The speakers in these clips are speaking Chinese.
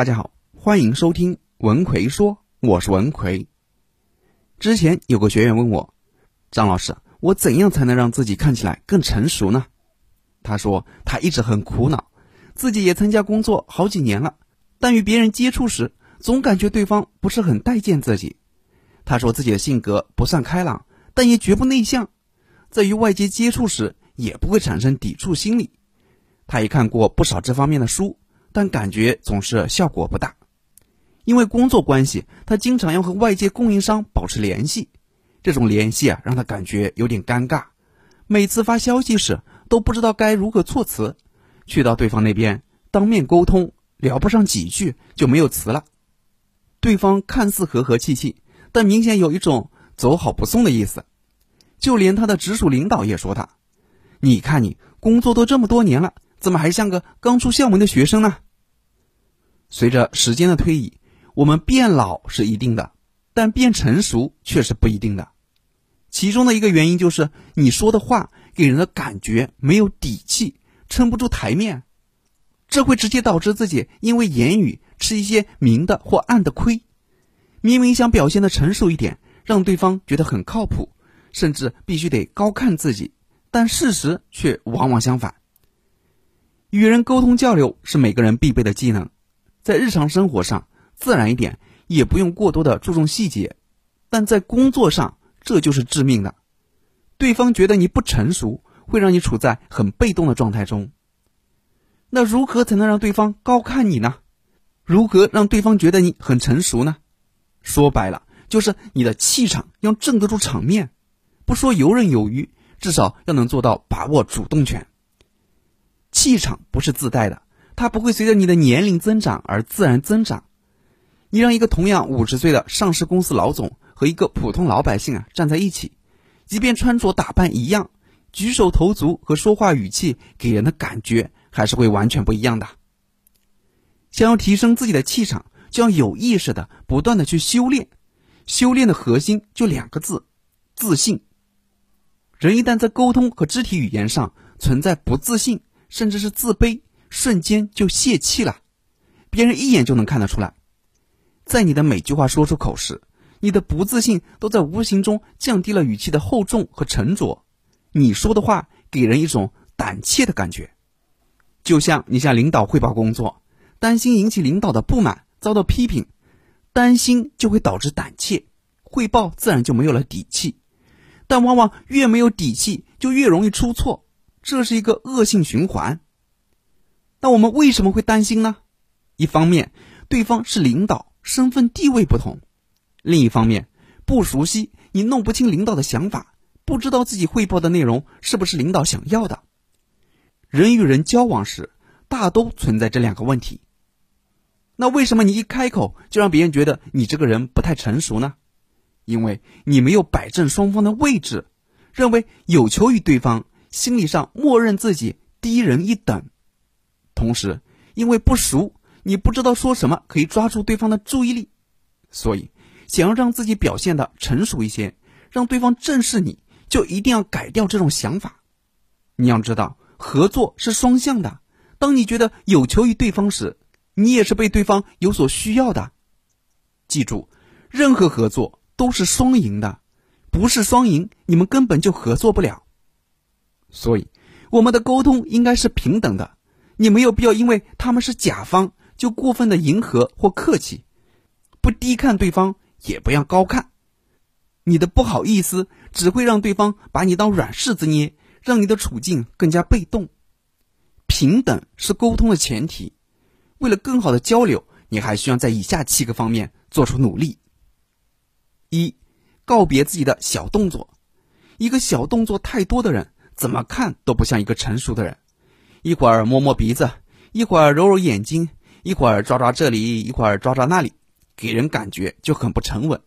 大家好，欢迎收听文奎说，我是文奎。之前有个学员问我，张老师，我怎样才能让自己看起来更成熟呢？他说他一直很苦恼，自己也参加工作好几年了，但与别人接触时，总感觉对方不是很待见自己。他说自己的性格不算开朗，但也绝不内向，在与外界接触时也不会产生抵触心理。他也看过不少这方面的书。但感觉总是效果不大，因为工作关系，他经常要和外界供应商保持联系，这种联系啊，让他感觉有点尴尬。每次发消息时，都不知道该如何措辞，去到对方那边当面沟通，聊不上几句就没有词了。对方看似和和气气，但明显有一种走好不送的意思。就连他的直属领导也说他：“你看你工作都这么多年了。”怎么还像个刚出校门的学生呢？随着时间的推移，我们变老是一定的，但变成熟却是不一定的。其中的一个原因就是你说的话给人的感觉没有底气，撑不住台面，这会直接导致自己因为言语吃一些明的或暗的亏。明明想表现的成熟一点，让对方觉得很靠谱，甚至必须得高看自己，但事实却往往相反。与人沟通交流是每个人必备的技能，在日常生活上自然一点，也不用过多的注重细节，但在工作上这就是致命的。对方觉得你不成熟，会让你处在很被动的状态中。那如何才能让对方高看你呢？如何让对方觉得你很成熟呢？说白了，就是你的气场要镇得住场面，不说游刃有余，至少要能做到把握主动权。气场不是自带的，它不会随着你的年龄增长而自然增长。你让一个同样五十岁的上市公司老总和一个普通老百姓啊站在一起，即便穿着打扮一样，举手投足和说话语气给人的感觉还是会完全不一样的。想要提升自己的气场，就要有意识的不断的去修炼。修炼的核心就两个字：自信。人一旦在沟通和肢体语言上存在不自信，甚至是自卑，瞬间就泄气了，别人一眼就能看得出来。在你的每句话说出口时，你的不自信都在无形中降低了语气的厚重和沉着。你说的话给人一种胆怯的感觉，就像你向领导汇报工作，担心引起领导的不满，遭到批评，担心就会导致胆怯，汇报自然就没有了底气。但往往越没有底气，就越容易出错。这是一个恶性循环。那我们为什么会担心呢？一方面，对方是领导，身份地位不同；另一方面，不熟悉，你弄不清领导的想法，不知道自己汇报的内容是不是领导想要的。人与人交往时，大都存在这两个问题。那为什么你一开口就让别人觉得你这个人不太成熟呢？因为你没有摆正双方的位置，认为有求于对方。心理上默认自己低人一等，同时因为不熟，你不知道说什么可以抓住对方的注意力，所以想要让自己表现的成熟一些，让对方正视你，就一定要改掉这种想法。你要知道，合作是双向的，当你觉得有求于对方时，你也是被对方有所需要的。记住，任何合作都是双赢的，不是双赢，你们根本就合作不了。所以，我们的沟通应该是平等的。你没有必要因为他们是甲方就过分的迎合或客气，不低看对方，也不要高看。你的不好意思只会让对方把你当软柿子捏，让你的处境更加被动。平等是沟通的前提。为了更好的交流，你还需要在以下七个方面做出努力：一、告别自己的小动作。一个小动作太多的人。怎么看都不像一个成熟的人，一会儿摸摸鼻子，一会儿揉揉眼睛，一会儿抓抓这里，一会儿抓抓那里，给人感觉就很不沉稳。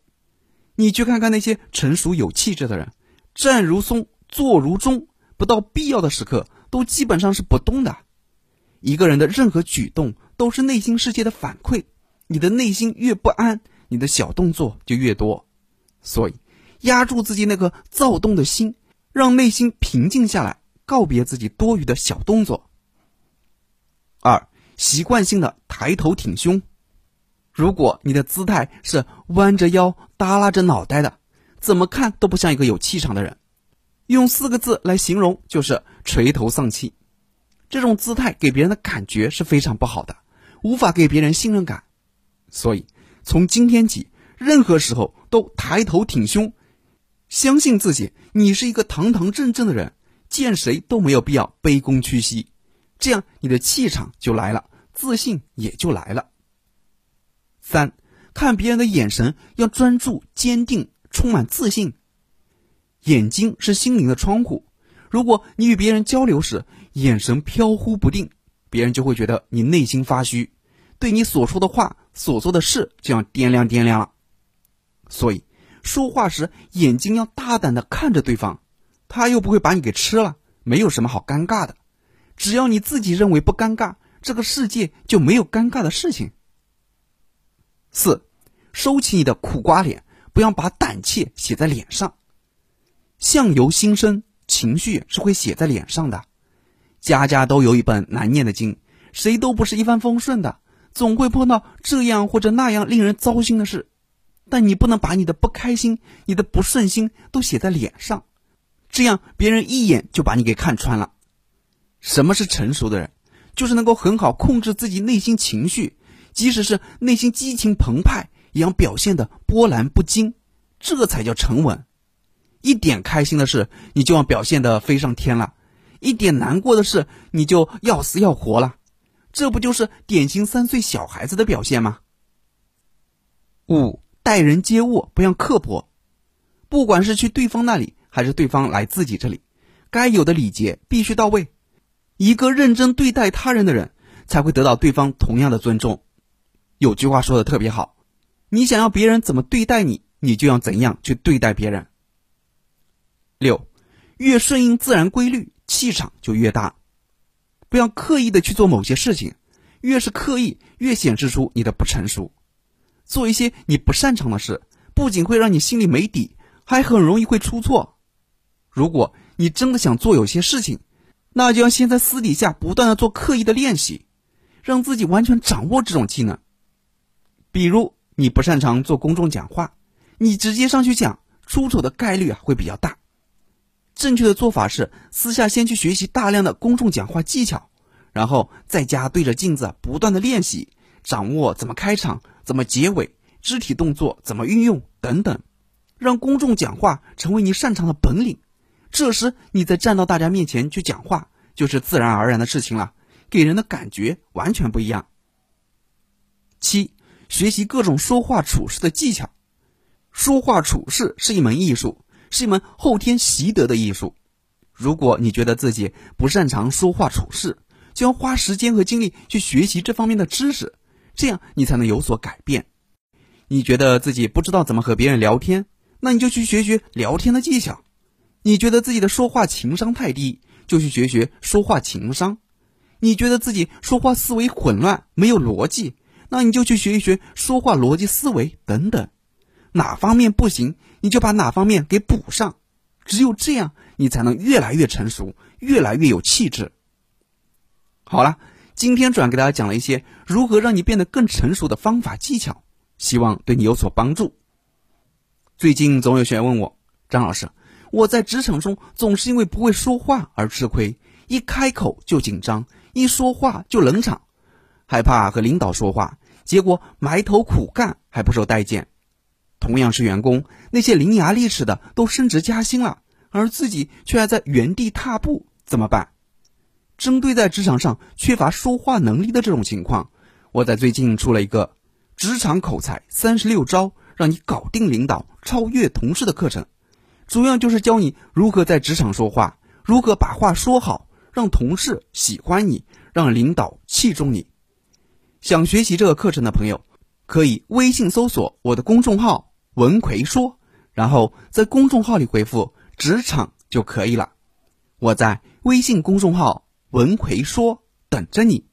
你去看看那些成熟有气质的人，站如松，坐如钟，不到必要的时刻都基本上是不动的。一个人的任何举动都是内心世界的反馈，你的内心越不安，你的小动作就越多。所以，压住自己那个躁动的心。让内心平静下来，告别自己多余的小动作。二，习惯性的抬头挺胸，如果你的姿态是弯着腰、耷拉着脑袋的，怎么看都不像一个有气场的人。用四个字来形容，就是垂头丧气。这种姿态给别人的感觉是非常不好的，无法给别人信任感。所以，从今天起，任何时候都抬头挺胸，相信自己，你是一个堂堂正正的人，见谁都没有必要卑躬屈膝。这样，你的气场就来了，自信也就来了。三，看别人的眼神要专注、坚定、充满自信。眼睛是心灵的窗户，如果你与别人交流时眼神飘忽不定，别人就会觉得你内心发虚，对你所说的话、所做的事就要掂量掂量了。所以，说话时眼睛要大胆的看着对方，他又不会把你给吃了，没有什么好尴尬的。只要你自己认为不尴尬，这个世界就没有尴尬的事情。四，收起你的苦瓜脸，不要把胆怯写在脸上。相由心生，情绪是会写在脸上的。家家都有一本难念的经，谁都不是一帆风顺的，总会碰到这样或者那样令人糟心的事。但你不能把你的不开心、你的不顺心都写在脸上，这样别人一眼就把你给看穿了。什么是成熟的人？就是能够很好控制自己内心情绪，即使是内心激情澎湃，也要表现的波澜不惊，这才叫沉稳。一点开心的事，你就要表现的飞上天了；一点难过的事，你就要死要活了。这不就是典型三岁小孩子的表现吗？五，待人接物不要刻薄，不管是去对方那里，还是对方来自己这里，该有的礼节必须到位。一个认真对待他人的人，才会得到对方同样的尊重。有句话说的特别好：你想要别人怎么对待你，你就要怎样去对待别人。六，越顺应自然规律，气场就越大。不要刻意的去做某些事情，越是刻意，越显示出你的不成熟。做一些你不擅长的事，不仅会让你心里没底，还很容易会出错。如果你真的想做有些事情，那就要先在私底下不断的做刻意的练习，让自己完全掌握这种技能。比如你不擅长做公众讲话，你直接上去讲，出丑的概率啊会比较大。正确的做法是私下先去学习大量的公众讲话技巧，然后在家对着镜子不断的练习，掌握怎么开场、怎么结尾、肢体动作怎么运用等等，让公众讲话成为你擅长的本领。这时你再站到大家面前去讲话，就是自然而然的事情了，给人的感觉完全不一样。七，学习各种说话处事的技巧，说话处事是一门艺术。是一门后天习得的艺术。如果你觉得自己不擅长说话处事，就要花时间和精力去学习这方面的知识，这样你才能有所改变。你觉得自己不知道怎么和别人聊天，那你就去学学聊天的技巧。你觉得自己的说话情商太低，就去学学说话情商。你觉得自己说话思维混乱，没有逻辑，那你就去学一学说话逻辑思维等等。哪方面不行，你就把哪方面给补上，只有这样，你才能越来越成熟，越来越有气质。好了，今天主要给大家讲了一些如何让你变得更成熟的方法技巧，希望对你有所帮助。最近总有学员问我，张老师，我在职场中总是因为不会说话而吃亏，一开口就紧张，一说话就冷场，害怕和领导说话，结果埋头苦干还不受待见。同样是员工，那些伶牙俐齿的都升职加薪了，而自己却还在原地踏步，怎么办？针对在职场上缺乏说话能力的这种情况，我在最近出了一个职场口才三十六招，让你搞定领导、超越同事的课程，主要就是教你如何在职场说话，如何把话说好，让同事喜欢你，让领导器重你。想学习这个课程的朋友，可以微信搜索我的公众号。文奎说，然后在公众号里回复“职场”就可以了。我在微信公众号“文奎说”等着你。